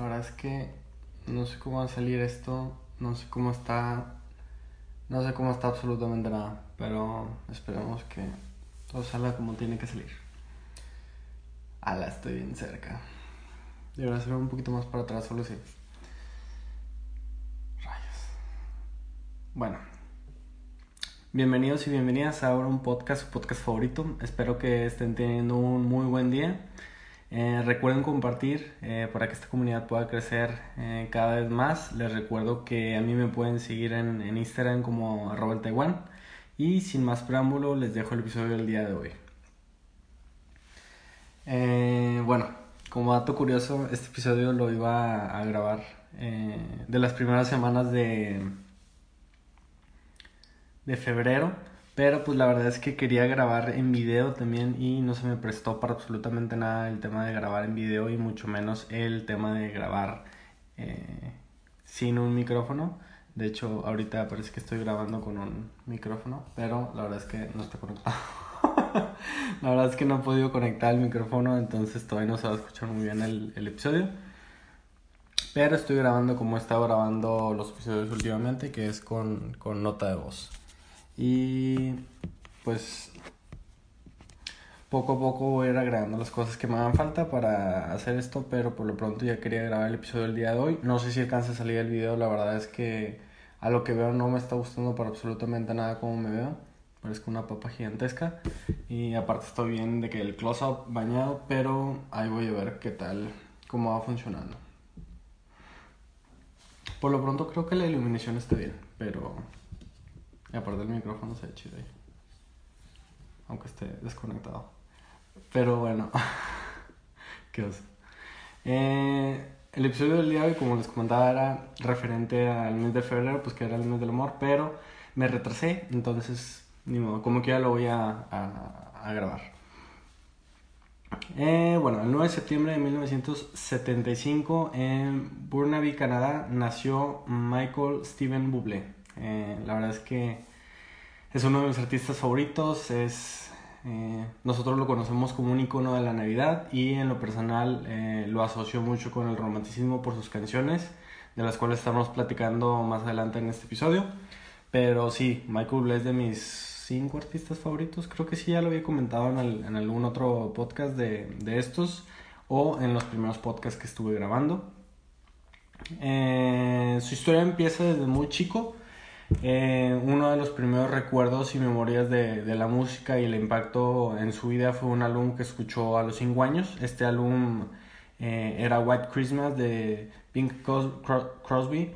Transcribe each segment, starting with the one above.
La verdad es que no sé cómo va a salir esto. No sé cómo está. No sé cómo está absolutamente nada. Pero esperemos que todo salga como tiene que salir. Ala, estoy bien cerca. Debería ser un poquito más para atrás, solo sí. Bueno, bienvenidos y bienvenidas a ahora un podcast, su podcast favorito. Espero que estén teniendo un muy buen día. Eh, recuerden compartir eh, para que esta comunidad pueda crecer eh, cada vez más. Les recuerdo que a mí me pueden seguir en, en Instagram como arroba Taiwan. Y sin más preámbulo, les dejo el episodio del día de hoy. bueno, como dato curioso, este episodio lo iba a grabar de las primeras semanas de, de febrero. Pero pues la verdad es que quería grabar en video también y no se me prestó para absolutamente nada el tema de grabar en video y mucho menos el tema de grabar eh, sin un micrófono. De hecho, ahorita parece que estoy grabando con un micrófono, pero la verdad es que no está conectado. la verdad es que no he podido conectar el micrófono, entonces todavía no se va a escuchar muy bien el, episodio. Pero estoy grabando como he estado grabando los episodios últimamente, que es con, con nota de voz. Y pues poco a poco voy a ir agregando las cosas que me hagan falta para hacer esto, pero por lo pronto ya quería grabar el episodio del día de hoy. No sé si alcanza a salir el video, la verdad es que a lo que veo no me está gustando para absolutamente nada como me veo. Parezco una papa gigantesca. Y aparte estoy bien de que el close-up bañado, pero ahí voy a ver qué tal, cómo va funcionando. Por lo pronto creo que la iluminación está bien, pero y aparte el micrófono se ve chido ahí. Aunque esté desconectado. Pero bueno. Qué oso. Eh, el episodio del día de hoy, como les comentaba, era referente al mes de febrero, pues que era el mes del amor, pero me retrasé, entonces, ni modo, como que ya lo voy a, a, grabar. Eh, bueno, el 9 de septiembre de 1975 en Burnaby, Canadá, nació Michael Steven Bublé. Eh, la verdad es que es uno de mis artistas favoritos. Es, eh, nosotros lo conocemos como un icono de la Navidad y en lo personal eh, lo asocio mucho con el romanticismo por sus canciones, de las cuales estamos platicando más adelante en este episodio. Pero sí, Michael Bublé es de mis cinco artistas favoritos. Creo que sí, ya lo había comentado en, algún otro podcast de, de, estos o en los primeros podcasts que estuve grabando. su historia empieza desde muy chico. Eh, uno de los primeros recuerdos y memorias de, de, la música y el impacto en su vida fue un álbum que escuchó a los 5 años. Este álbum eh, era White Christmas de Pink Crosby. Eh,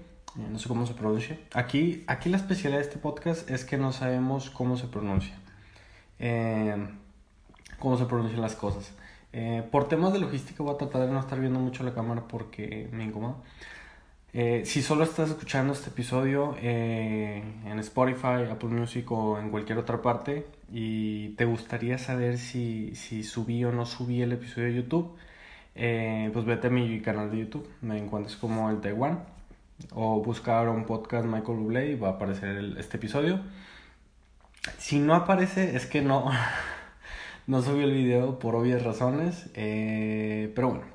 no sé cómo se pronuncia. Aquí, aquí la especialidad de este podcast es que no sabemos cómo se pronuncia. cómo se pronuncian las cosas. por temas de logística voy a tratar de no estar viendo mucho la cámara porque me incomoda. Eh, si solo estás escuchando este episodio eh, en Spotify, Apple Music o en cualquier otra parte y te gustaría saber si, si subí o no subí el episodio de YouTube, eh, pues vete a mi canal de YouTube, me encuentras como el Taiwan o busca ahora un podcast Michael Bublé y va a aparecer este episodio. Si no aparece es que no, no subí el video por obvias razones, pero bueno.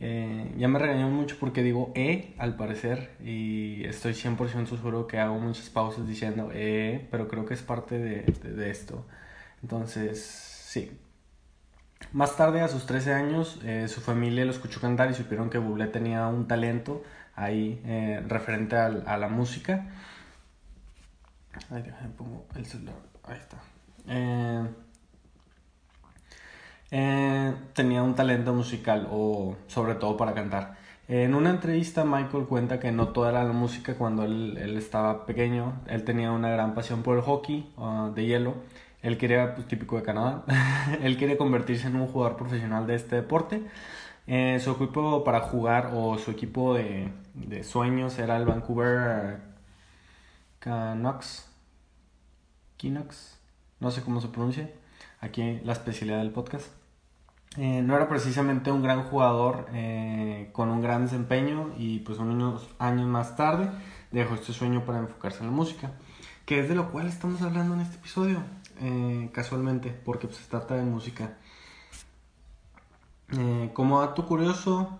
Eh, ya me regañó mucho porque digo E al parecer y estoy 100% seguro que hago muchas pausas diciendo E, pero creo que es parte de, de, esto. Entonces, sí. Más tarde, a sus 13 años, eh, su familia lo escuchó cantar y supieron que Bublé tenía un talento ahí eh, referente a, a, la música. Celular. Ahí está. Eh, eh, tenía un talento musical o sobre todo para cantar. En una entrevista Michael cuenta que no toda era la música cuando él, estaba pequeño. Él tenía una gran pasión por el hockey ah, de hielo. Él quería, pues típico de Canadá, él quería convertirse en un jugador profesional de este deporte. Eh, su equipo para jugar o su equipo de, de sueños era el Vancouver Canucks. Canucks, no sé cómo se pronuncia. Aquí la especialidad del podcast. Eh, no era precisamente un gran jugador eh, con un gran desempeño y pues unos años más tarde dejó este sueño para enfocarse en la música, que es de lo cual estamos hablando en este episodio, eh, casualmente, porque pues, se trata de música. como dato curioso,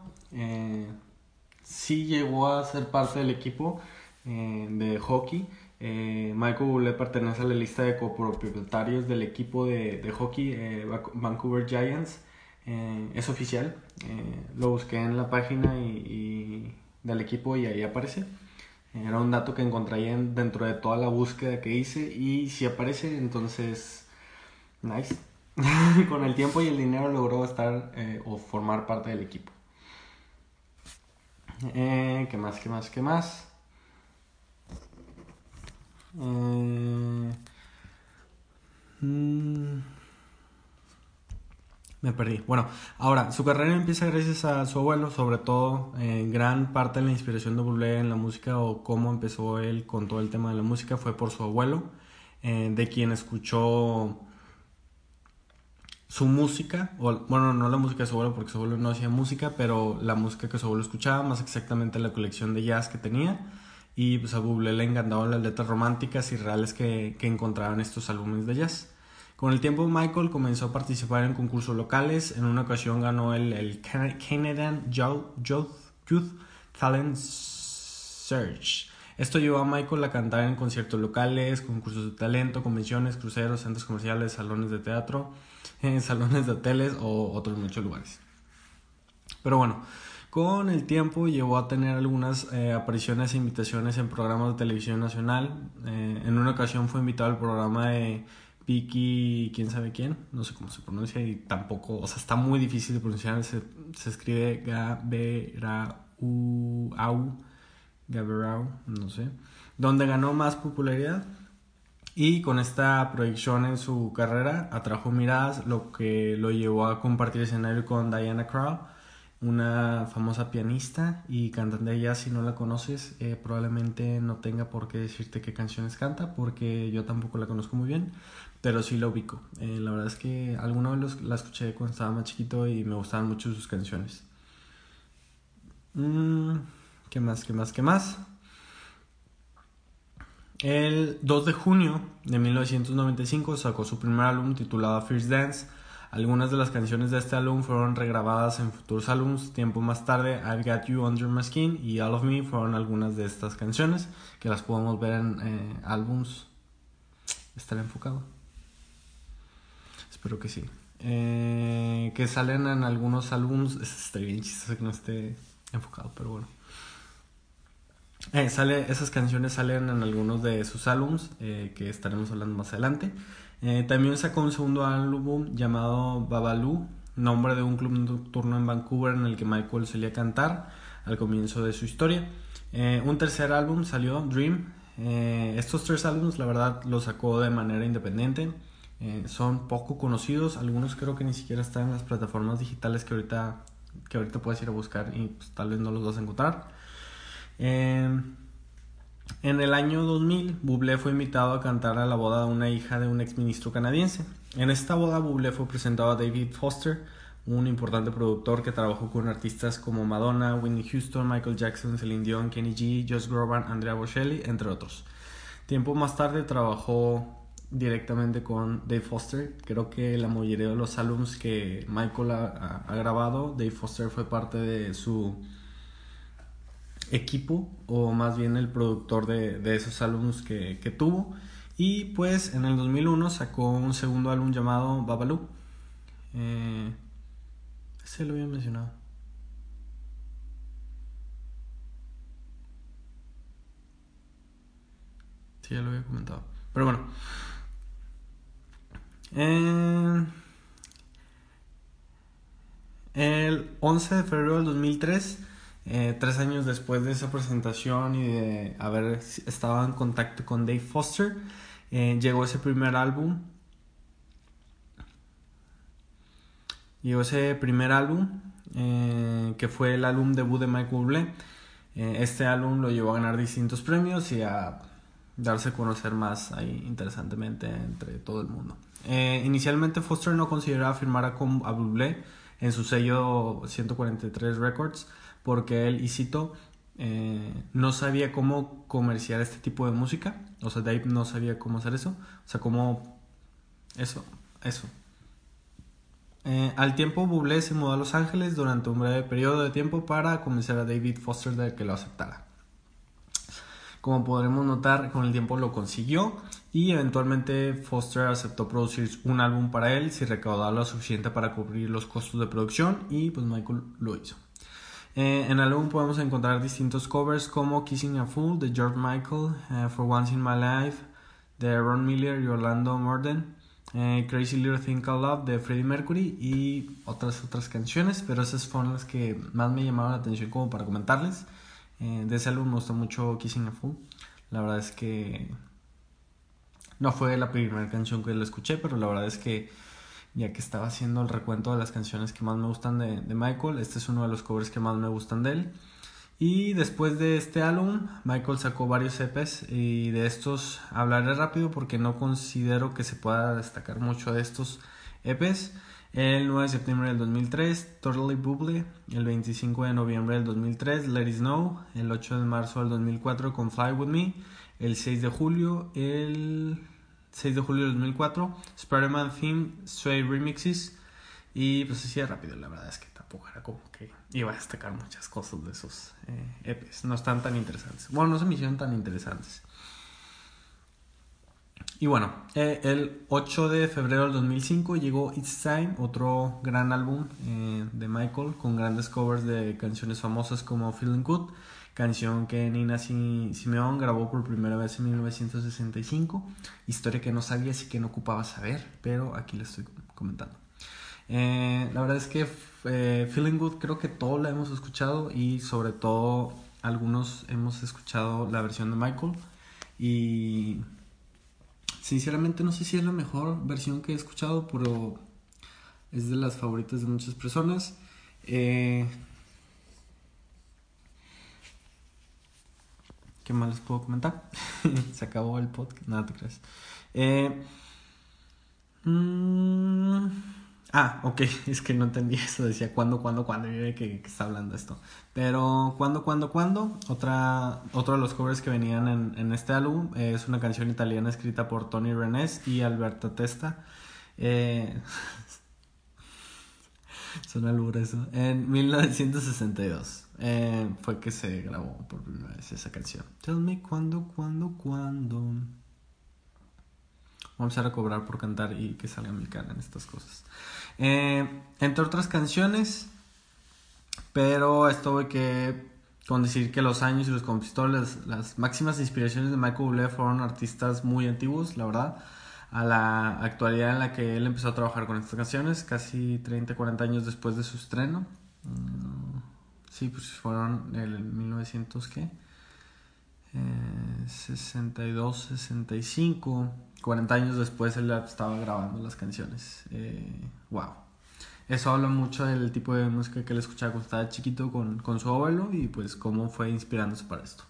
sí llegó a ser parte del equipo de hockey. Michael Bublé pertenece a la lista de copropietarios del equipo de, de hockey Vancouver Giants eh, es oficial. Eh, lo busqué en la página y, del equipo y ahí aparece. Era un dato que encontré dentro de toda la búsqueda que hice y si aparece, entonces, nice. Con el tiempo y el dinero logró estar eh, o formar parte del equipo. ¿Qué más? ¿Qué más? ¿Qué más? Mm, me perdí. Bueno, ahora, su carrera empieza gracias a su abuelo, sobre todo en gran parte de la inspiración de Bublé en la música o cómo empezó él con todo el tema de la música fue por su abuelo, eh, de quien escuchó su música, o, bueno, no la música de su abuelo porque su abuelo no hacía música, pero la música que su abuelo escuchaba, más exactamente la colección de jazz que tenía. Y pues a Bublé le encantaban las letras románticas y reales que, que encontraban estos álbumes de jazz. Con el tiempo Michael comenzó a participar en concursos locales, en una ocasión ganó el, el Canadian Youth, Talent Search. Esto llevó a Michael a cantar en conciertos locales, concursos de talento, convenciones, cruceros, centros comerciales, salones de teatro, salones de hoteles o otros muchos lugares. Pero bueno, con el tiempo llevó a tener algunas eh, apariciones e invitaciones en programas de televisión nacional. Eh, en una ocasión fue invitado al programa de Piki, quién sabe quién, no sé cómo se pronuncia y tampoco, o sea, está muy difícil de pronunciar, se, se escribe Gaberau, Gaberau, no sé, donde ganó más popularidad y con esta proyección en su carrera atrajo miradas, lo que lo llevó a compartir escenario con Diana Krall, una famosa pianista y cantante de. Si no la conoces, eh, probablemente no tenga por qué decirte qué canciones canta, porque yo tampoco la conozco muy bien pero sí la ubico. Eh, la verdad es que alguna vez la escuché cuando estaba más chiquito y me gustaban mucho sus canciones. Mm, ¿Qué más? ¿Qué más? ¿Qué más? El 2 de junio de 1995 sacó su primer álbum titulado First Dance. Algunas de las canciones de este álbum fueron regrabadas en futuros álbumes. Tiempo más tarde, I've Got You Under My Skin y All of Me fueron algunas de estas canciones que las podemos ver en eh, álbums. Estará enfocado. Espero que sí. Eh, que salen en algunos álbumes. Estaría bien chistoso que no esté enfocado, pero bueno. Eh, sale, esas canciones salen en algunos de sus álbums eh, que estaremos hablando más adelante. también sacó un segundo álbum llamado Babalu, nombre de un club nocturno en Vancouver en el que Michael solía cantar al comienzo de su historia. un tercer álbum salió, Dream. estos tres álbumes, la verdad, los sacó de manera independiente. Eh, son poco conocidos, algunos creo que ni siquiera están en las plataformas digitales que ahorita, que ahorita puedes ir a buscar y pues, tal vez no los vas a encontrar. Eh, en el año 2000, Bublé fue invitado a cantar a la boda de una hija de un exministro canadiense. En esta boda, Bublé fue presentado a David Foster, un importante productor que trabajó con artistas como Madonna, Whitney Houston, Michael Jackson, Celine Dion, Kenny G, Josh Groban, Andrea Bocelli, entre otros. Tiempo más tarde trabajó directamente con Dave Foster. Creo que la mayoría de los álbumes que Michael ha, grabado, Dave Foster fue parte de su equipo o más bien el productor de, esos álbumes que, tuvo. Y pues en el 2001 sacó un segundo álbum llamado Babalu. Eh, ese lo había mencionado. Sí, ya lo había comentado. Pero bueno. Eh, el 11 de febrero del 2003, eh, tres años después de esa presentación y de haber estado en contacto con Dave Foster, eh, llegó ese primer álbum llegó ese primer álbum, eh, que fue el álbum debut de Michael Bublé. Este álbum lo llevó a ganar distintos premios y a darse a conocer más ahí interesantemente entre todo el mundo. Eh, inicialmente Foster no consideraba firmar a, a Bublé en su sello 143 Records porque él, y cito, eh, no sabía cómo comerciar este tipo de música. O sea, Dave no sabía cómo hacer eso. O sea, cómo... Eso, eso. Eh, al tiempo, Bublé se mudó a Los Ángeles durante un breve periodo de tiempo para convencer a David Foster de que lo aceptara. Como podremos notar, con el tiempo lo consiguió y eventualmente Foster aceptó producir un álbum para él si recaudaba lo suficiente para cubrir los costos de producción y pues Michael lo hizo. Eh, en el álbum podemos encontrar distintos covers como Kissing a Fool de George Michael, eh, For Once in My Life de Ron Miller y Orlando Morden, eh, Crazy Little Thing Called Love de Freddie Mercury y otras otras canciones, pero esas fueron las que más me llamaron la atención como para comentarles. Eh, de ese álbum me gustó mucho Kissing a Fool. La verdad es que no fue la primera canción que lo escuché, pero la verdad es que ya que estaba haciendo el recuento de las canciones que más me gustan de, de, Michael, este es uno de los covers que más me gustan de él. Y después de este álbum, Michael sacó varios EPs y de estos hablaré rápido porque no considero que se pueda destacar mucho de estos EPs. El 9 de septiembre del 2003, Totally Bubbly. El 25 de noviembre del 2003, Let It Snow. El 8 de marzo del 2004, con Fly With Me. El 6 de julio, el 6 de julio del 2004, Spider-Man Theme, Sway Remixes. Y pues así rápido, la verdad es que tampoco era como que iba a destacar muchas cosas de esos eh, EPs. No están tan interesantes. Bueno, no se me hicieron tan interesantes. Y bueno, eh, el 8 de febrero del 2005 llegó It's Time, otro gran álbum eh, de Michael con grandes covers de canciones famosas como Feeling Good, canción que Nina Simeón grabó por primera vez en 1965, historia que no sabía y que no ocupaba saber, pero aquí la estoy comentando. Eh, la verdad es que eh, Feeling Good creo que todos la hemos escuchado y sobre todo algunos hemos escuchado la versión de Michael y Sinceramente no sé si es la mejor versión que he escuchado, pero es de las favoritas de muchas personas. Eh, ¿Qué más les puedo comentar? Se acabó el podcast. Nada, te crees. Eh, mmm, Ah, ok, es que no entendí eso, decía cuándo, cuándo, cuándo, y que, que está hablando esto. Pero cuándo, cuándo, cuándo, otra, otro de los covers que venían en, este álbum es una canción italiana escrita por Tony Renés y Alberto Testa. Eh, suena albur eso. En 1962 eh, fue que se grabó por primera vez esa canción. Tell me cuándo, cuándo, cuándo. Vamos a empezar a cobrar por cantar y que salga mi cara en estas cosas. Eh, entre otras canciones, pero esto hay que con decir que los años y los compositores, las, máximas inspiraciones de Michael Bublé fueron artistas muy antiguos, la verdad, a la actualidad en la que él empezó a trabajar con estas canciones, casi 30, 40 años después de su estreno. Mm, sí, pues fueron el 1900, ¿qué? 62, 65, 40 años después él estaba grabando las canciones. wow. Eh, Eso habla mucho del tipo de música que él escuchaba cuando estaba chiquito con, con su abuelo y pues cómo fue inspirándose para esto.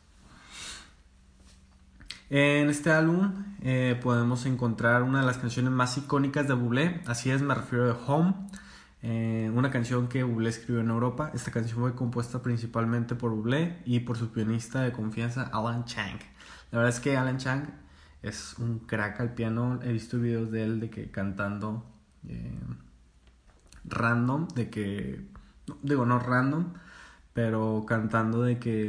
En este álbum eh, podemos encontrar una de las canciones más icónicas de Bublé, así es, me refiero a Home, eh, una canción que Bublé escribió en Europa. Esta canción fue compuesta principalmente por Bublé y por su pianista de confianza, Alan Chang. La verdad es que Alan Chang es un crack al piano. He visto videos de él de que cantando eh, random, de que, digo, no random, pero cantando de que,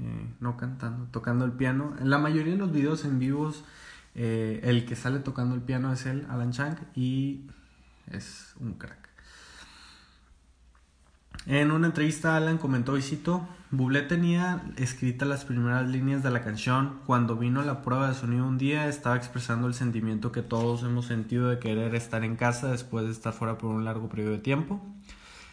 eh, no cantando, tocando el piano. En la mayoría de los videos en vivos, el que sale tocando el piano es él, Alan Chang, y es un crack. En una entrevista Alan comentó y cito, Bublé tenía escritas las primeras líneas de la canción, cuando vino la prueba de sonido un día estaba expresando el sentimiento que todos hemos sentido de querer estar en casa después de estar fuera por un largo periodo de tiempo.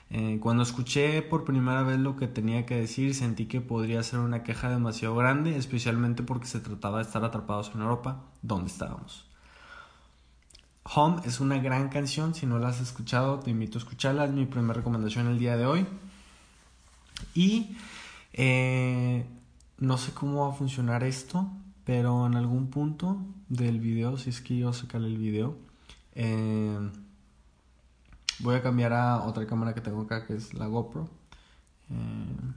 Eh, cuando escuché por primera vez lo que tenía que decir sentí que podría ser una queja demasiado grande, especialmente porque se trataba de estar atrapados en Europa, donde estábamos. Home es una gran canción, si no la has escuchado te invito a escucharla, es mi primera recomendación el día de hoy. Y eh, no sé cómo va a funcionar esto, pero en algún punto del video, si es que yo sacaré el video, eh, voy a cambiar a otra cámara que tengo acá, que es la GoPro. Eh,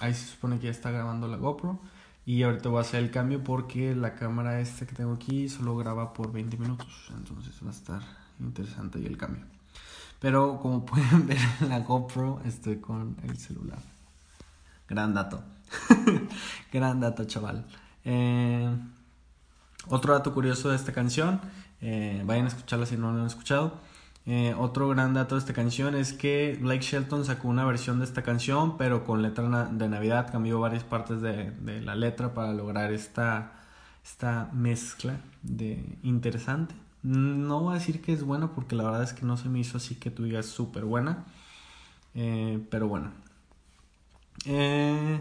ahí se supone que ya está grabando la GoPro. Y ahorita voy a hacer el cambio porque la cámara esta que tengo aquí solo graba por 20 minutos. Entonces va a estar interesante ahí el cambio. Pero como pueden ver en la GoPro estoy con el celular. Gran dato. Gran dato, chaval. Eh, otro dato curioso de esta canción. Eh, vayan a escucharla si no lo han escuchado. Eh, otro gran dato de esta canción es que Blake Shelton sacó una versión de esta canción, pero con letra de Navidad, cambió varias partes de, la letra para lograr esta, esta mezcla de interesante. No voy a decir que es buena porque la verdad es que no se me hizo así que tú digas súper buena, eh, pero bueno. Eh,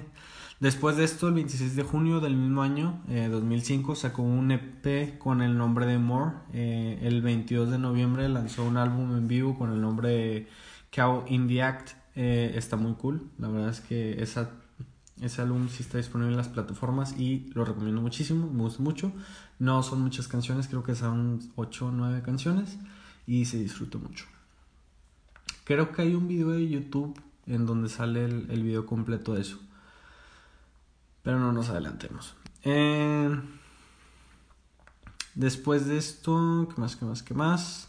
Después de esto, el 26 de junio del mismo año, 2005, eh, sacó un EP con el nombre de More. Eh, el 22 de noviembre lanzó un álbum en vivo con el nombre de Cow in the Act. Eh, está muy cool. La verdad es que ese álbum sí está disponible en las plataformas y lo recomiendo muchísimo. Me gusta mucho. No son muchas canciones, creo que son 8 o 9 canciones y se disfruta mucho. Creo que hay un video de YouTube en donde sale el, el video completo de eso. Pero no nos adelantemos. Eh, después de esto, ¿qué más, qué más, qué más?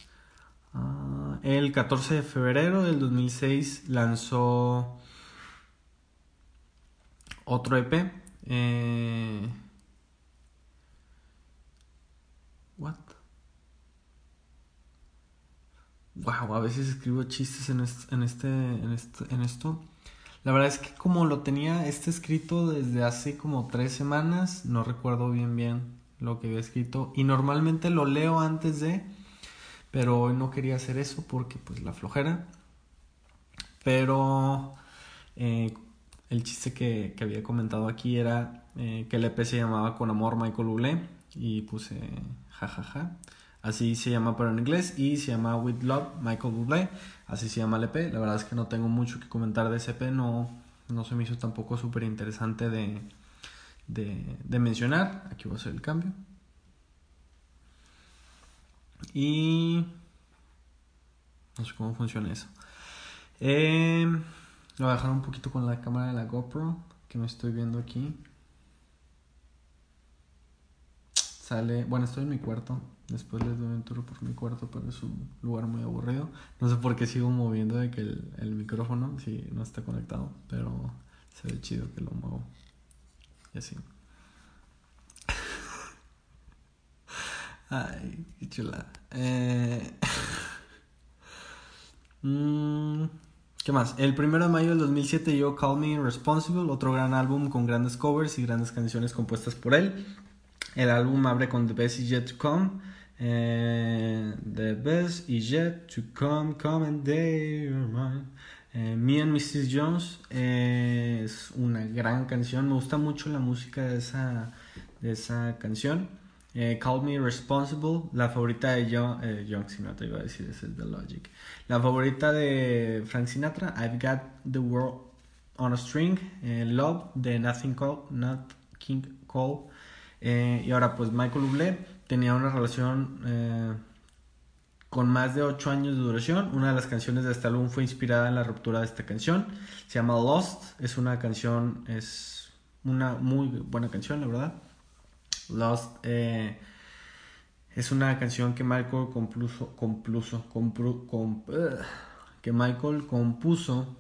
Ah, el 14 de febrero del 2006 lanzó otro EP. Eh, what? Wow, a veces escribo chistes en, en, este, en, este, en esto. La verdad es que como lo tenía este escrito desde hace como tres semanas, no recuerdo bien bien lo que había escrito y normalmente lo leo antes de, pero hoy no quería hacer eso porque pues la flojera. Pero eh, el chiste que, había comentado aquí era eh, que el EP se llamaba Con Amor Michael Bublé y puse jajaja. Así se llama pero en inglés y se llama With Love Michael Bublé. Así se llama el EP. La verdad es que no tengo mucho que comentar de ese EP. No, no se me hizo tampoco súper interesante de, de, mencionar. Aquí voy a hacer el cambio. Y no sé cómo funciona eso. Eh, lo voy a dejar un poquito con la cámara de la GoPro que me estoy viendo aquí. Sale, bueno, estoy en mi cuarto. Después les doy un tour por mi cuarto, pero es un lugar muy aburrido. No sé por qué sigo moviendo de que el, micrófono, si no está conectado, pero se ve chido que lo muevo. Y así. Ay, qué chula. Eh... Mm, ¿Qué más? El primero de mayo del 2007 yo Call Me Irresponsible, otro gran álbum con grandes covers y grandes canciones compuestas por él. El álbum abre con The Best Is Yet to Come. Eh, the Best Is Yet to Come, Come and Day Mine. Eh, Me and Mrs. Jones eh, es una gran canción. Me gusta mucho la música de esa, de esa canción. Call Me Responsible, la favorita de John, John Sinatra, iba a decir, ese es The Logic. La favorita de Frank Sinatra, I've Got the World on a String. Love de Nothing Call, Not King Cole. Eh, y ahora, pues Michael Bublé tenía una relación eh, con más de 8 años de duración. Una de las canciones de este álbum fue inspirada en la ruptura de esta canción. Se llama Lost. Es una canción, es una muy buena canción, la verdad. Lost eh, es una canción que Michael compuso, compuso, que Michael compuso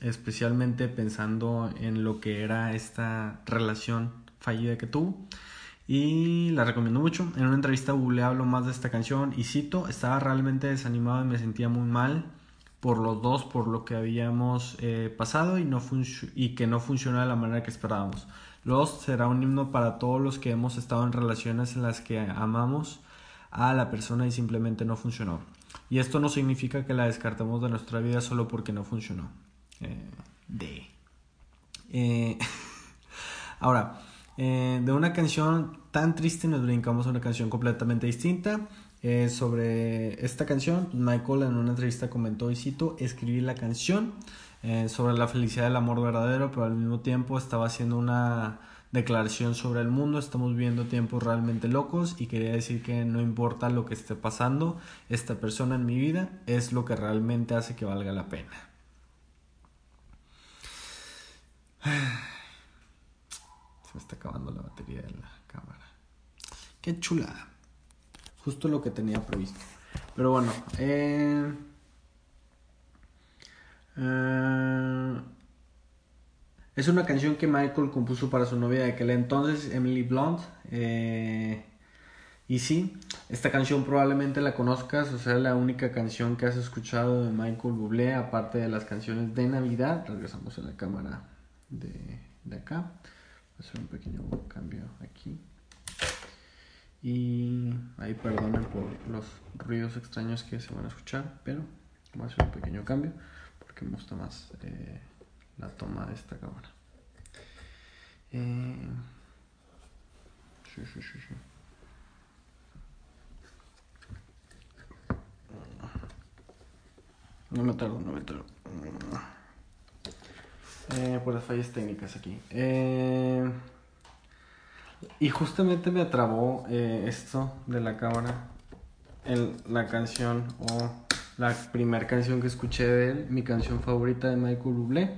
especialmente pensando en lo que era esta relación fallida que tuvo. Y la recomiendo mucho. En una entrevista le hablo más de esta canción y cito, estaba realmente desanimado y me sentía muy mal por los dos, por lo que habíamos eh, pasado y que no funcionó de la manera que esperábamos. Lost será un himno para todos los que hemos estado en relaciones en las que amamos a la persona y simplemente no funcionó. Y esto no significa que la descartemos de nuestra vida solo porque no funcionó. Eh, de. Eh, ahora, Eh, de una canción tan triste nos brincamos a una canción completamente distinta. Eh, sobre esta canción, Michael en una entrevista comentó, y cito, escribí la canción eh, sobre la felicidad del amor verdadero, pero al mismo tiempo estaba haciendo una declaración sobre el mundo, estamos viviendo tiempos realmente locos y quería decir que no importa lo que esté pasando, esta persona en mi vida es lo que realmente hace que valga la pena. Se está acabando la batería de la cámara. Qué chulada. Justo lo que tenía previsto. Pero bueno, eh, eh es una canción que Michael compuso para su novia de aquel entonces, Emily Blunt. Eh, y sí, esta canción probablemente la conozcas, o sea, la única canción que has escuchado de Michael Bublé, aparte de las canciones de Navidad. Regresamos a la cámara de, de acá. Hacer un pequeño cambio aquí. Y ahí perdonen por los ruidos extraños que se van a escuchar, pero voy a hacer un pequeño cambio porque me gusta más. Eh, la toma de esta cámara. Eh, sí, sí, sí, sí. No me tardo, no me tardo. Eh, por las fallas técnicas aquí. Eh, y justamente me atrabó eh, esto de la cámara en la canción o la primera canción que escuché de él, mi canción favorita de Michael Bublé.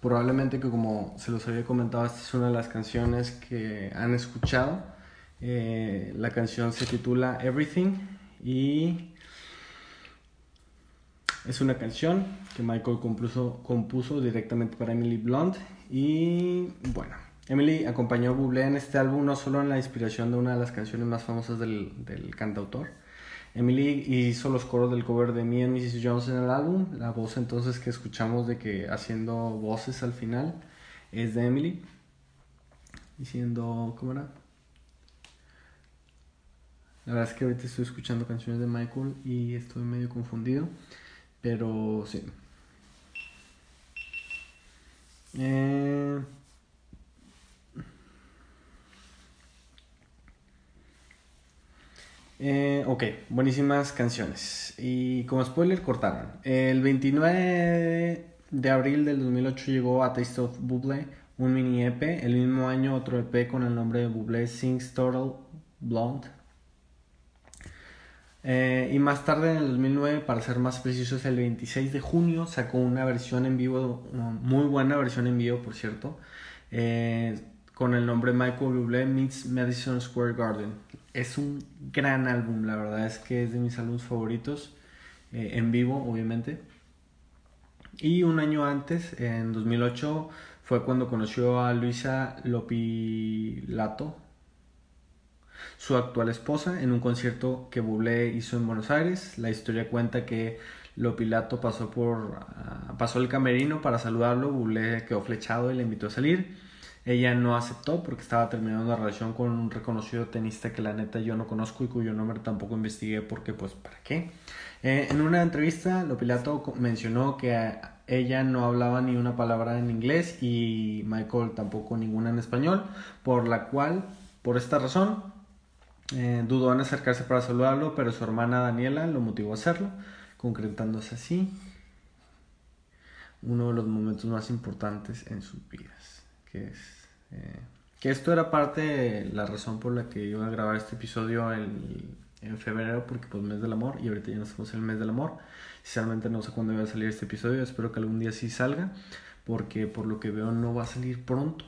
Probablemente que como se los había comentado, esta es una de las canciones que han escuchado. La canción se titula Everything y es una canción que Michael compuso, compuso directamente para Emily Blunt y bueno, Emily acompañó a Bublé en este álbum no solo en la inspiración de una de las canciones más famosas del, del cantautor, Emily hizo los coros del cover de Me and Mrs. Jones en el álbum. La voz entonces que escuchamos de que haciendo voces al final es de Emily. Diciendo, ¿cómo era? La verdad es que ahorita estoy escuchando canciones de Michael y estoy medio confundido. Pero sí. Eh... Eh, ok, buenísimas canciones. Y como spoiler, cortaron. El 29 de abril del 2008 llegó a Taste of Buble, un mini EP. El mismo año otro EP con el nombre de Buble Sings Total Blonde. Eh, y más tarde, en el 2009, para ser más precisos, el 26 de junio sacó una versión en vivo, muy buena versión en vivo, por cierto, eh, con el nombre Michael Bublé Meets Madison Square Garden es un gran álbum, la verdad es que es de mis álbumes favoritos, eh, en vivo obviamente. Y un año antes, en 2008, fue cuando conoció a Luisa Lopilato, su actual esposa, en un concierto que Bublé hizo en Buenos Aires. La historia cuenta que Lopilato pasó, por, ah, pasó el camerino para saludarlo, Bublé quedó flechado y le invitó a salir. Ella no aceptó porque estaba terminando una relación con un reconocido tenista que la neta yo no conozco y cuyo nombre tampoco investigué porque pues para qué. Eh, en una entrevista Lopilato mencionó que ella no hablaba ni una palabra en inglés y Michael tampoco ninguna en español, por la cual, por esta razón, eh, dudó en acercarse para saludarlo, pero su hermana Daniela lo motivó a hacerlo, concretándose así uno de los momentos más importantes en sus vidas que es... Eh, que esto era parte de la razón por la que iba a grabar este episodio en, en febrero, porque pues mes del amor, y ahorita ya no estamos el mes del amor. Sinceramente no sé cuándo va a salir este episodio, espero que algún día sí salga, porque por lo que veo no va a salir pronto.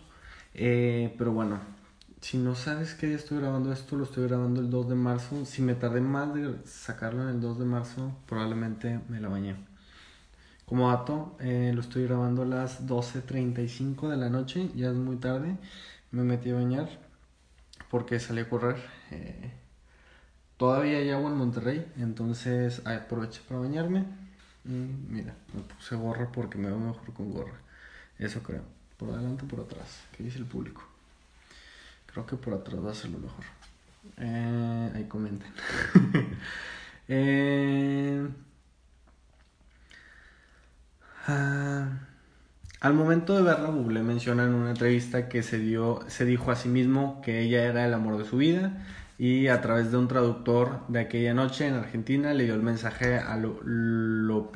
Eh, pero bueno, si no sabes que estoy grabando esto, lo estoy grabando el 2 de marzo. Si me tardé más de sacarlo en el 2 de marzo, probablemente me la bañé. Como dato, eh, lo estoy grabando a las 12.35 de la noche, ya es muy tarde. Me metí a bañar porque salí a correr. Eh, todavía hay agua en Monterrey, entonces aproveché para bañarme. Y mira, me puse gorra porque me veo mejor con gorra. Eso creo. Por adelante por atrás. ¿Qué dice el público? Creo que por atrás va a ser lo mejor. Eh, ahí comenten. eh. Ah, Al momento de verla, Bublé menciona en una entrevista que se, dio, se dijo a sí mismo que ella era el amor de su vida y a través de un traductor de aquella noche en Argentina le dio el mensaje a lo,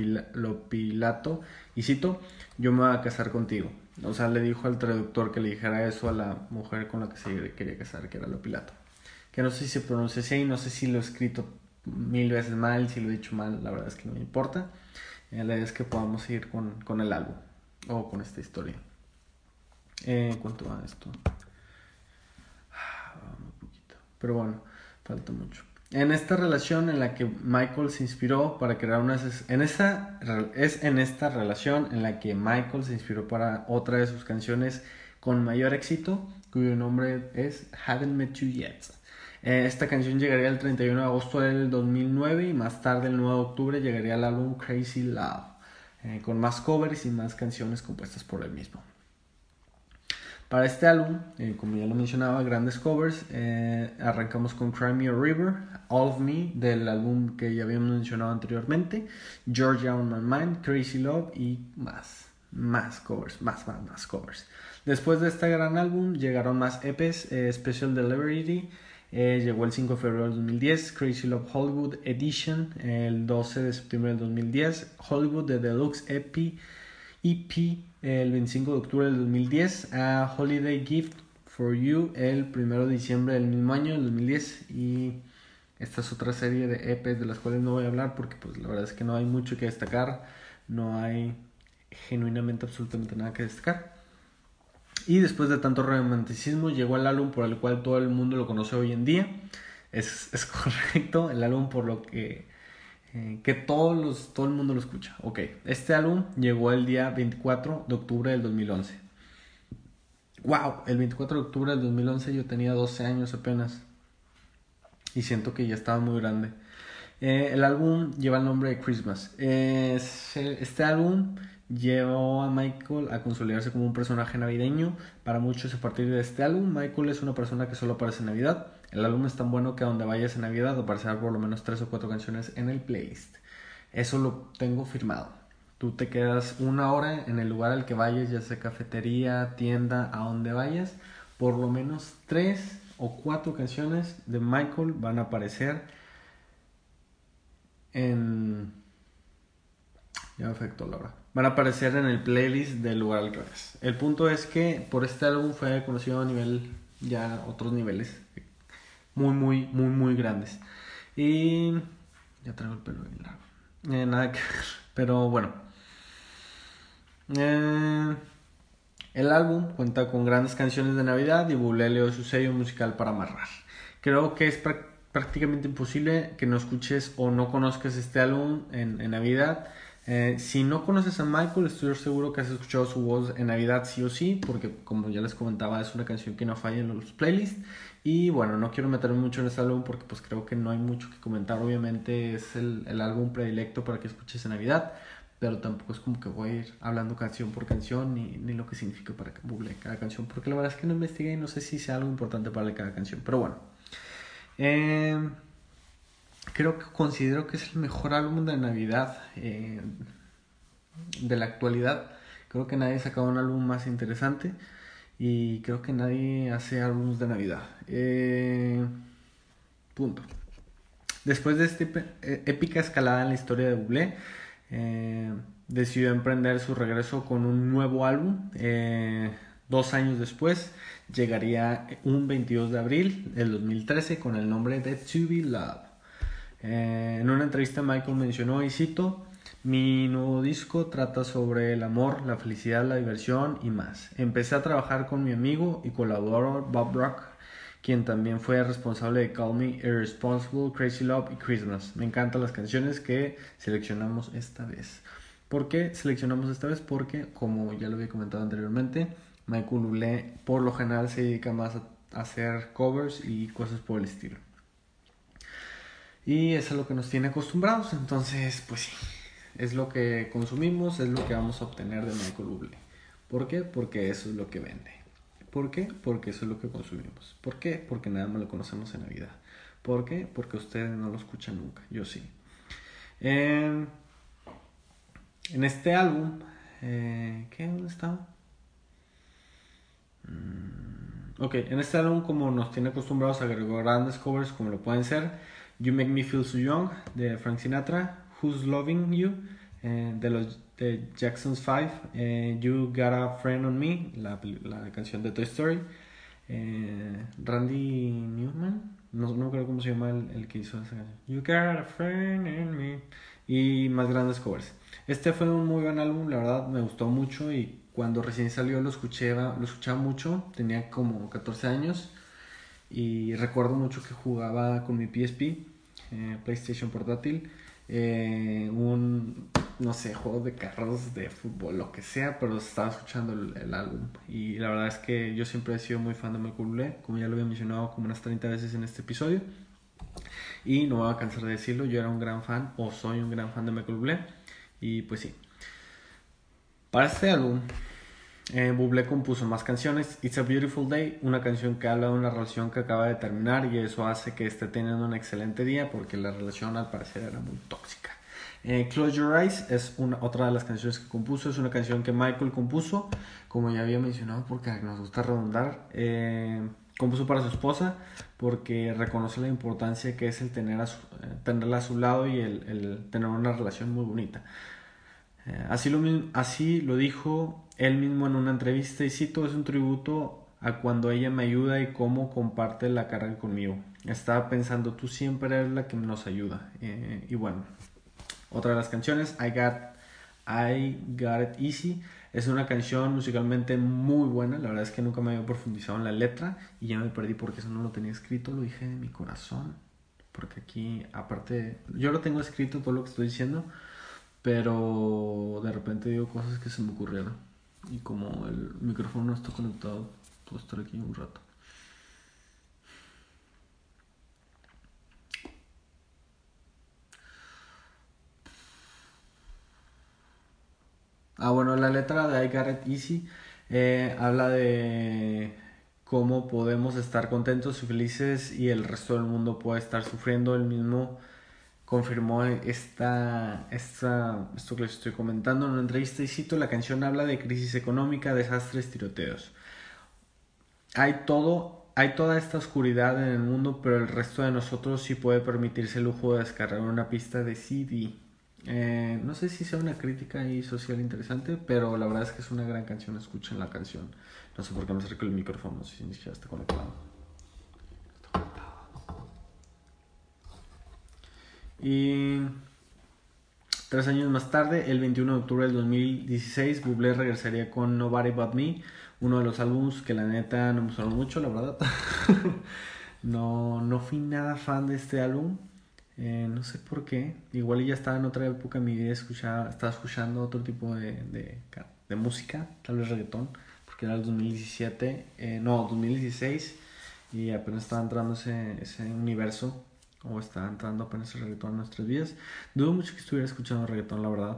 Pilato y cito, yo me voy a casar contigo. O sea, le dijo al traductor que le dijera eso a la mujer con la que se quería casar, que era lo Pilato. Que no sé si se pronuncia así, no sé si lo he escrito mil veces mal, si lo he dicho mal, la verdad es que no me importa. Eh, la idea es que podamos seguir con, con el álbum o con esta historia. Eh, ¿Cuánto va esto? Ah, un poquito. Pero bueno, falta mucho. En esta relación en la que Michael se inspiró para crear una... En esta, es en esta relación en la que Michael se inspiró para otra de sus canciones con mayor éxito, cuyo nombre es Haven't Met You Yet. Eh, esta canción llegaría el 31 de agosto del 2009 y más tarde, el 9 de octubre, llegaría al álbum Crazy Love. Eh, con más covers y más canciones compuestas por él mismo. Para este álbum, eh, como ya lo mencionaba, grandes covers. Eh, arrancamos con Cry Me a River, All of Me, del álbum que ya habíamos mencionado anteriormente, Georgia on My Mind, Crazy Love y más. Más covers, más, más, más covers. Después de este gran álbum llegaron más EPs, Special Delivery, eh, llegó el 5 de febrero del 2010, Crazy Love Hollywood Edition, el 12 de septiembre del 2010, Hollywood The Deluxe EP, EP el 25 de octubre del 2010, a Holiday Gift for You el 1 de diciembre del mismo año, del 2010, y esta es otra serie de EPs de las cuales no voy a hablar porque pues la verdad es que no hay mucho que destacar, no hay genuinamente absolutamente nada que destacar. Y después de tanto romanticismo llegó el álbum por el cual todo el mundo lo conoce hoy en día. Es, es correcto, el álbum por lo que, eh, que todos los, todo el mundo lo escucha. Ok, este álbum llegó el día 24 de octubre del 2011. Wow, el 24 de octubre del 2011 yo tenía 12 años apenas. Y siento que ya estaba muy grande. Eh, el álbum lleva el nombre de Christmas. este álbum llevó a Michael a consolidarse como un personaje navideño. Para muchos a partir de este álbum, Michael es una persona que solo aparece en Navidad. El álbum es tan bueno que a donde vayas en Navidad aparecerá por lo menos tres o cuatro canciones en el playlist. Eso lo tengo firmado. Tú te quedas una hora en el lugar al que vayas, ya sea cafetería, tienda, a donde vayas. Por lo menos tres o cuatro canciones de Michael van a aparecer en... Ya me afectó la hora van a aparecer en el playlist del lugar al revés. El punto es que por este álbum fue conocido a nivel, ya otros niveles, muy, muy, muy, muy grandes. Y ya traigo el pelo bien largo. Eh, nada que pero bueno. Eh, el álbum cuenta con grandes canciones de Navidad y Bulelio su sello musical para amarrar. Creo que es prácticamente imposible que no escuches o no conozcas este álbum en, en Navidad eh, si no conoces a Michael, estoy seguro que has escuchado su voz en Navidad sí o sí, porque como ya les comentaba, es una canción que no falla en los playlists. Y bueno, no quiero meterme mucho en este álbum porque pues creo que no hay mucho que comentar. Obviamente es el, el álbum predilecto para que escuches en Navidad, pero tampoco es como que voy a ir hablando canción por canción ni, ni lo que significa para que cada canción, porque la verdad es que no investigué y no sé si sea algo importante para cada canción. Pero bueno. Eh, creo que considero que es el mejor álbum de Navidad eh, de la actualidad. Creo que nadie ha sacado un álbum más interesante y creo que nadie hace álbumes de Navidad. Eh, punto. Después de esta eh, épica escalada en la historia de Bublé, decidió emprender su regreso con un nuevo álbum. dos años después llegaría un 22 de abril del 2013 con el nombre de To Be Love. Eh, en una entrevista Michael mencionó, y cito, mi nuevo disco trata sobre el amor, la felicidad, la diversión y más. Empecé a trabajar con mi amigo y colaborador Bob Rock, quien también fue responsable de Call Me Irresponsible, Crazy Love y Christmas. Me encantan las canciones que seleccionamos esta vez. ¿Por qué seleccionamos esta vez? Porque, como ya lo había comentado anteriormente, Michael Bublé por lo general se dedica más a hacer covers y cosas por el estilo. Y eso es lo que nos tiene acostumbrados. Entonces, pues sí, es lo que consumimos, es lo que vamos a obtener de Michael Bublé. ¿Por qué? Porque eso es lo que vende. ¿Por qué? Porque eso es lo que consumimos. ¿Por qué? Porque nada más lo conocemos en Navidad. ¿Por qué? Porque ustedes no lo escuchan nunca. Yo sí. en este álbum Eh, ¿Qué? ¿Dónde estaba? Mm, ok, en este álbum como nos tiene acostumbrados a agregar grandes covers como lo pueden ser You Make Me Feel So Young de Frank Sinatra, Who's Loving You eh, de los de Jackson's 5, eh, You Got a Friend on Me, la, la canción de Toy Story, eh, Randy Newman, no, no creo cómo se llama el, el, que hizo esa canción, You Got a Friend in Me, y más grandes covers. Este fue un muy buen álbum, la verdad me gustó mucho y cuando recién salió lo escuché, lo escuchaba mucho, tenía como 14 años y recuerdo mucho que jugaba con mi PSP, eh, PlayStation portátil, eh, un, no sé, juego de carros, de fútbol, lo que sea, pero estaba escuchando el, álbum. Y la verdad es que yo siempre he sido muy fan de Michael como ya lo había mencionado como unas 30 veces en este episodio. Y no voy a cansar de decirlo, yo era un gran fan, o soy un gran fan de Michael. Y pues sí. Para este álbum, eh, Bublé compuso más canciones. It's a Beautiful Day, una canción que habla de una relación que acaba de terminar y eso hace que esté teniendo un excelente día porque la relación al parecer era muy tóxica. Eh, Close Your Eyes es una, otra de las canciones que compuso. Es una canción que Michael compuso, como ya había mencionado, porque nos gusta redondar. Eh, compuso para su esposa porque reconoce la importancia que es el tener a eh, tenerla a su lado y el, el tener una relación muy bonita. Eh, así, lo, así lo dijo él mismo en una entrevista y cito, es un tributo a cuando ella me ayuda y cómo comparte la carga conmigo. Estaba pensando, tú siempre eres la que nos ayuda. Eh, y bueno, otra de las canciones, I Got, I Got It Easy, es una canción musicalmente muy buena. La verdad es que nunca me había profundizado en la letra y ya me perdí porque eso no lo tenía escrito, lo dije de mi corazón. Porque aquí, aparte, yo lo tengo escrito todo lo que estoy diciendo, pero de repente digo cosas que se me ocurrieron. Y como el micrófono no está conectado, puedo estar aquí un rato. Ah, bueno, la letra de I Got Easy eh, habla de cómo podemos estar contentos y felices y el resto del mundo puede estar sufriendo el mismo confirmó esta, esta, esto que les estoy comentando en una entrevista y cito, la canción habla de crisis económica, desastres, tiroteos. Hay todo, hay toda esta oscuridad en el mundo, pero el resto de nosotros sí puede permitirse el lujo de descargar una pista de CD. Eh, no sé si sea una crítica y social interesante, pero la verdad es que es una gran canción, escuchen la canción. No sé por qué me acerco el micrófono, si ya está conectado. Y tres años más tarde, el 21 de octubre del 2016, Bublé regresaría con Nobody But Me, uno de los álbumes que la neta no me gustaron mucho, la verdad. no, no fui nada fan de este álbum. Eh, no sé por qué. Igual ya estaba en otra época en mi vida, escuchaba, estaba escuchando otro tipo de, de, de música, tal vez reggaetón, porque era el 2017, eh, no, 2016, y apenas estaba entrando ese, ese universo o está entrando apenas el reggaetón en nuestras vidas. Dudo mucho que estuviera escuchando reggaetón, la verdad.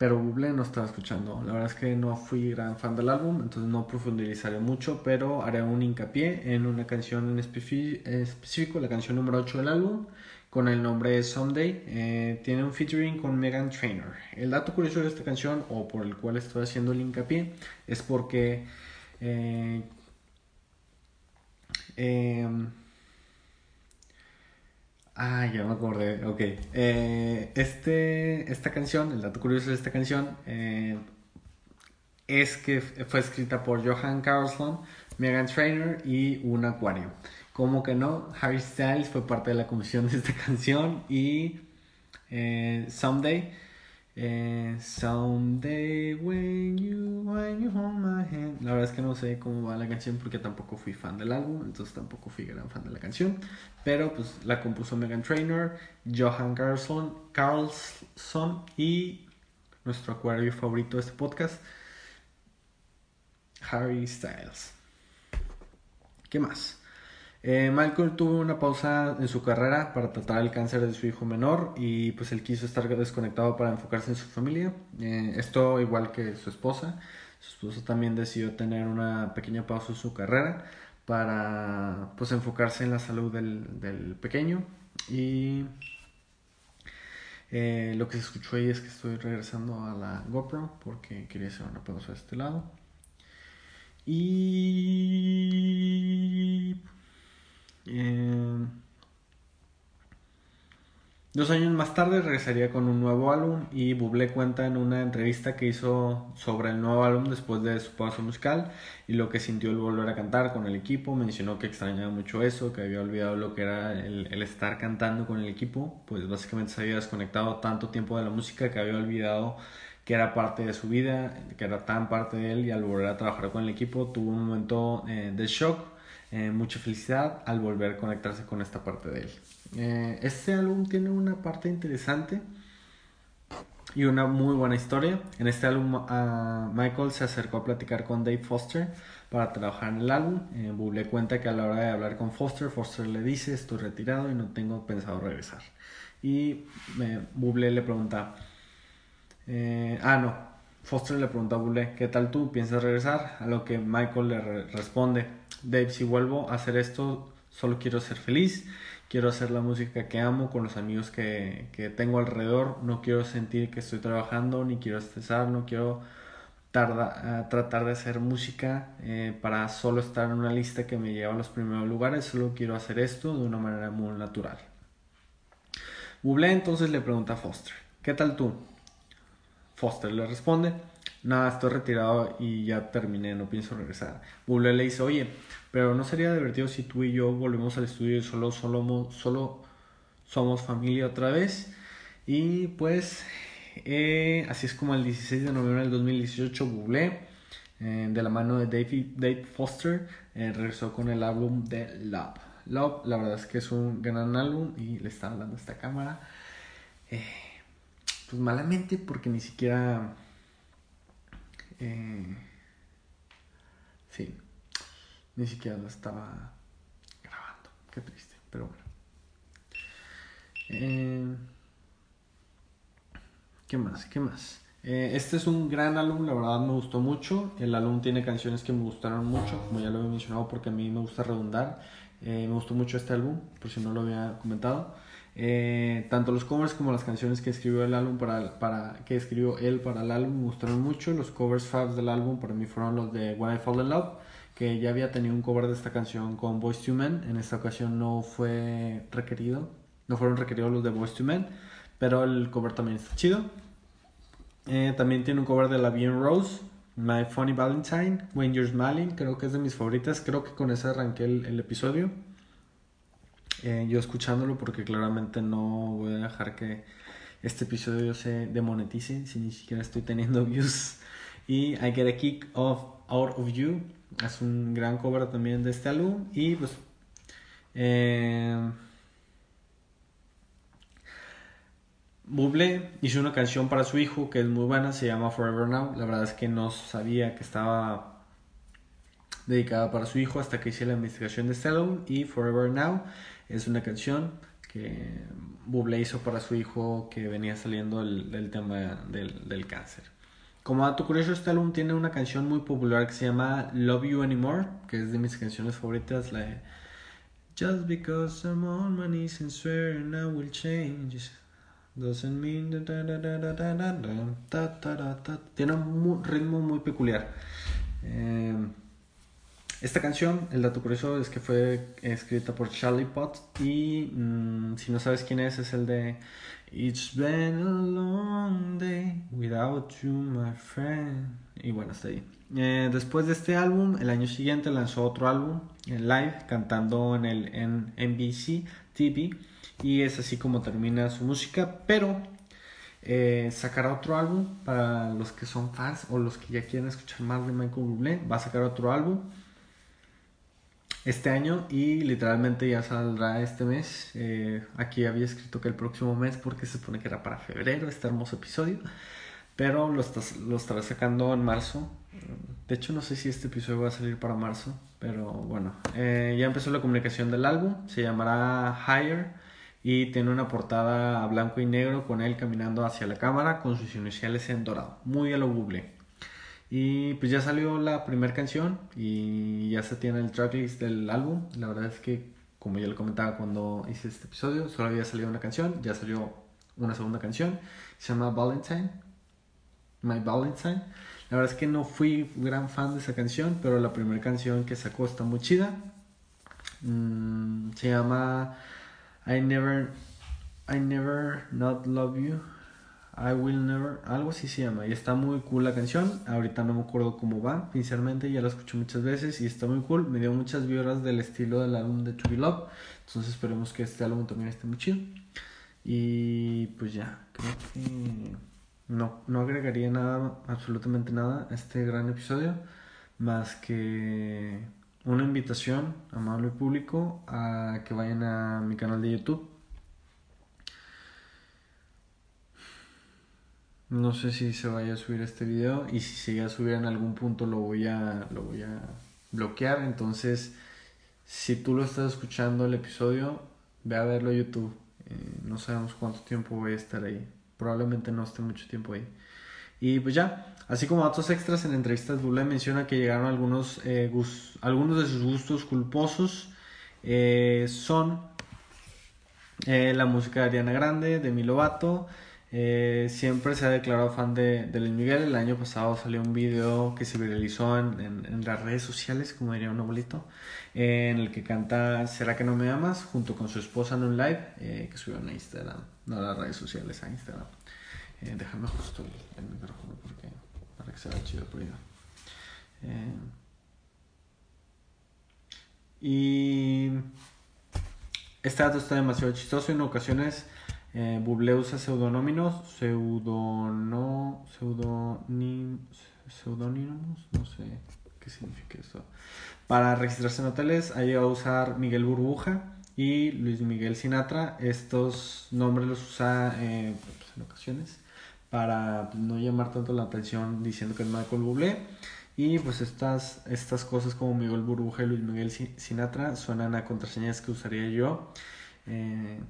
Pero Bublé no estaba escuchando. La verdad es que no fui gran fan del álbum, entonces no profundizaré mucho, pero haré un hincapié en una canción en específico, la canción número 8 del álbum, con el nombre Someday. Eh, tiene un featuring con Megan Trainor. El dato curioso de esta canción, o por el cual estoy haciendo el hincapié, es porque... Eh, eh, Ah, ya me acordé, ok. Eh, este, esta canción, el dato curioso de esta canción, eh, es que fue escrita por Johan Carlson, Megan Trainer y un acuario. Como que no, Harry Styles fue parte de la comisión de esta canción y eh, Someday eh, someday when you, hold my hand. La verdad es que no sé cómo va la canción porque tampoco fui fan del álbum, entonces tampoco fui gran fan de la canción. Pero pues la compuso Megan Trainor, Johan Carlson, Carlson y nuestro acuario favorito de este podcast, Harry Styles. ¿Qué más? Eh, Michael tuvo una pausa en su carrera para tratar el cáncer de su hijo menor y pues él quiso estar desconectado para enfocarse en su familia. Eh, esto igual que su esposa. Su esposa también decidió tener una pequeña pausa en su carrera para pues enfocarse en la salud del, del pequeño y Eh, lo que se escuchó ahí es que estoy regresando a la GoPro porque quería hacer una pausa de este lado. Y... Eh, Dos años más tarde regresaría con un nuevo álbum y Bublé cuenta en una entrevista que hizo sobre el nuevo álbum después de su paso musical y lo que sintió el volver a cantar con el equipo. Mencionó que extrañaba mucho eso, que había olvidado lo que era el, el estar cantando con el equipo, pues básicamente se había desconectado tanto tiempo de la música que había olvidado que era parte de su vida, que era tan parte de él y al volver a trabajar con el equipo tuvo un momento eh, de shock, eh, mucha felicidad al volver a conectarse con esta parte de él. Eh, este álbum tiene una parte interesante y una muy buena historia. En este álbum uh, Michael se acercó a platicar con Dave Foster para trabajar en el álbum. Eh, Bublé cuenta que a la hora de hablar con Foster, Foster le dice estoy retirado y no tengo pensado regresar. Y eh, Bublé le pregunta, ah no, Foster le pregunta a Bublé, ¿qué tal tú? ¿Piensas regresar? A lo que Michael le re responde, Dave, si vuelvo a hacer esto, solo quiero ser feliz quiero hacer la música que amo con los amigos que, que tengo alrededor, no quiero sentir que estoy trabajando, ni quiero estresar, no quiero tarda, uh, tratar de hacer música eh, para solo estar en una lista que me lleva a los primeros lugares, solo quiero hacer esto de una manera muy natural. Bublé entonces le pregunta a Foster, ¿qué tal tú? Foster le responde, nada, estoy retirado y ya terminé, no pienso regresar. Bublé le dice, oye, pero no sería divertido si tú y yo volvemos al estudio y solo, solo, solo somos familia otra vez. Y pues eh, así es como el 16 de noviembre del 2018 Bublé, eh, de la mano de Dave, Dave Foster, eh, regresó con el álbum de Love. Love, la verdad es que es un gran álbum y le está hablando a esta cámara. Pues malamente porque ni siquiera... Eh, sí, ni siquiera lo estaba grabando. Qué triste, pero bueno. Eh, ¿Qué más? ¿Qué más? Eh, este es un gran álbum, la verdad me gustó mucho. El álbum tiene canciones que me gustaron mucho, como ya lo he mencionado, porque a mí me gusta redundar. Me gustó mucho este álbum, por si no lo había comentado. Eh, tanto los covers como las canciones que escribió el álbum para, para que escribió él para el álbum me gustaron mucho. Los covers fabs del álbum para mí fueron los de When I Fall in Love, que ya había tenido un cover de esta canción con Boys to Men. En esta ocasión no fue requerido, no fueron requeridos los de Boys to Men, pero el cover también está chido. Eh, también tiene un cover de La Bien Rose, My Funny Valentine, When You're Smiling, creo que es de mis favoritas. Creo que con esa arranqué el, el episodio. Eh, yo escuchándolo porque claramente no voy a dejar que este episodio se demonetice si ni siquiera estoy teniendo views. Y I Get a Kick of Out of You es un gran cover también de este álbum. Y pues. Eh, Bublé hizo una canción para su hijo que es muy buena, se llama Forever Now. La verdad es que no sabía que estaba dedicada para su hijo hasta que hice la investigación de este álbum. Y Forever Now es una canción que Bublé hizo para su hijo que venía saliendo el, del tema del, del, cáncer. Como dato curioso, este álbum tiene una canción muy popular que se llama Love You Anymore, que es de mis canciones favoritas, la de Just because I'm on my knees and I will change doesn't mean tiene un ritmo muy peculiar. Eh, esta canción, el dato curioso es que fue escrita por Charlie Potts y mmm, si no sabes quién es, es el de It's been a long day without you, my friend. Y bueno, hasta ahí. Eh, después de este álbum, el año siguiente lanzó otro álbum en live cantando en el en NBC TV y es así como termina su música, pero eh, sacará otro álbum para los que son fans o los que ya quieren escuchar más de Michael Bublé, va a sacar otro álbum este año y literalmente ya saldrá este mes. Eh, aquí había escrito que el próximo mes porque se supone que era para febrero este hermoso episodio, pero lo, estás, lo estará sacando en marzo. De hecho no sé si este episodio va a salir para marzo, pero bueno, eh, ya empezó la comunicación del álbum, se llamará Higher y tiene una portada blanco y negro con él caminando hacia la cámara con sus iniciales en dorado, muy a lo Google. Y pues ya salió la primera canción y ya se tiene el tracklist del álbum. La verdad es que, como ya le comentaba cuando hice este episodio, solo había salido una canción, ya salió una segunda canción, se llama Valentine, My Valentine. La verdad es que no fui gran fan de esa canción, pero la primera canción que sacó está muy chida. Mm, se llama I Never, I Never Not Love You. I Will Never, algo así se llama. Y está muy cool la canción. Ahorita no me acuerdo cómo va. Sinceramente, ya la escuché muchas veces y está muy cool. Me dio muchas vibras del estilo del álbum de To Be Love. Entonces esperemos que este álbum también esté muy chido. Y pues ya, creo que no, no agregaría nada, absolutamente nada a este gran episodio. Más que una invitación, amable público, a que vayan a mi canal de YouTube No sé si se vaya a subir este video y si se llega a subir en algún punto lo voy a, lo voy a bloquear. Entonces, si tú lo estás escuchando el episodio, ve a verlo a YouTube. Eh, no sabemos cuánto tiempo voy a estar ahí. Probablemente no esté mucho tiempo ahí. Y pues ya, así como datos extras en entrevistas, Bule menciona que llegaron algunos, eh, algunos de sus gustos culposos. Eh, son la música de Ariana Grande, de Milovato. Eh, siempre se ha declarado fan de, Luis Miguel. El año pasado salió un video que se viralizó en, en, las redes sociales, como diría un abuelito, en el que canta ¿Será que no me amas? junto con su esposa en un live eh, que subió a Instagram, no a las redes sociales, a Instagram. Eh, déjame justo el, micrófono porque, para que se vea chido por y este dato está demasiado chistoso en ocasiones eh, Bublé usa pseudónimos, pseudono, pseudónimos, no sé qué significa eso. Para registrarse en hoteles ha llegado a usar Miguel Burbuja y Luis Miguel Sinatra. Estos nombres los usa eh, pues, en ocasiones para no llamar tanto la atención diciendo que es Michael Bublé. Y pues estas, estas cosas como Miguel Burbuja y Luis Miguel Sinatra suenan a contraseñas que usaría yo. Eh,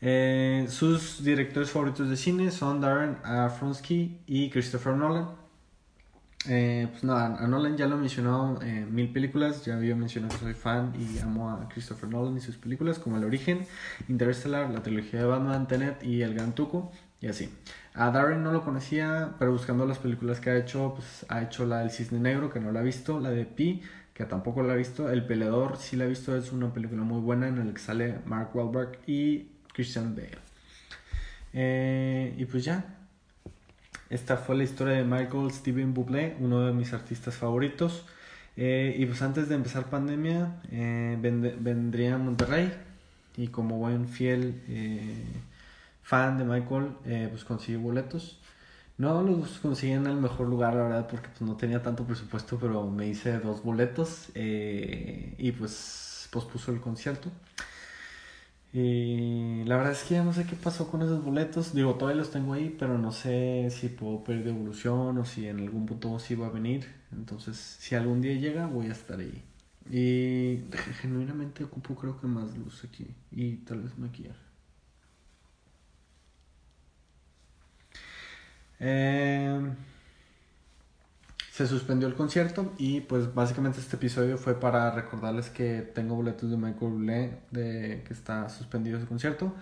eh, sus directores favoritos de cine son Darren Aronofsky y Christopher Nolan. Eh, pues nada, a Nolan ya lo he mencionado en mil películas, ya había mencionado que soy fan y amo a Christopher Nolan y sus películas como El Origen, Interstellar, la trilogía de Batman, Tenet y El Gran Tuco y así. A Darren no lo conocía, pero buscando las películas que ha hecho, pues ha hecho la del Cisne Negro, que no la ha visto, la de Pi, que tampoco la ha visto, El Peleador sí la ha visto, es una película muy buena en la que sale Mark Wahlberg y Christian Bale. Eh, y pues ya, esta fue la historia de Michael Steven Bublé, uno de mis artistas favoritos. Eh, y pues antes de empezar pandemia, eh, vendría a Monterrey y como buen fiel fan de Michael, pues conseguí boletos. No los conseguí en el mejor lugar, la verdad, porque pues no tenía tanto presupuesto, pero me hice dos boletos y pues pospuso el concierto. Y la verdad es que ya no sé qué pasó con esos boletos. Digo, todavía los tengo ahí, pero no sé si puedo pedir devolución o si en algún punto sí va a venir. Entonces, si algún día llega, voy a estar ahí. Y genuinamente ocupo creo que más luz aquí. Y tal vez maquillar. Eh se suspendió el concierto y pues básicamente este episodio fue para recordarles que tengo boletos de Michael Bublé de que está suspendido ese concierto.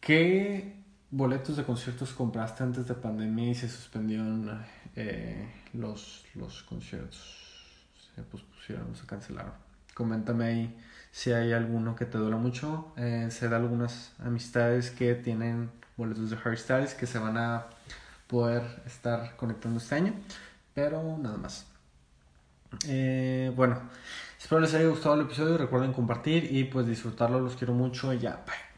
¿Qué boletos de conciertos compraste antes de pandemia y se suspendieron eh, los, los conciertos? Se pospusieron, se cancelaron. Coméntame ahí si hay alguno que te duela mucho. Eh, sé de algunas amistades que tienen boletos de Harry Styles que se van a poder estar conectando este año. Pero nada más. Eh, bueno, espero les haya gustado el episodio. Recuerden compartir y pues disfrutarlo. Los quiero mucho. Y ya, bye.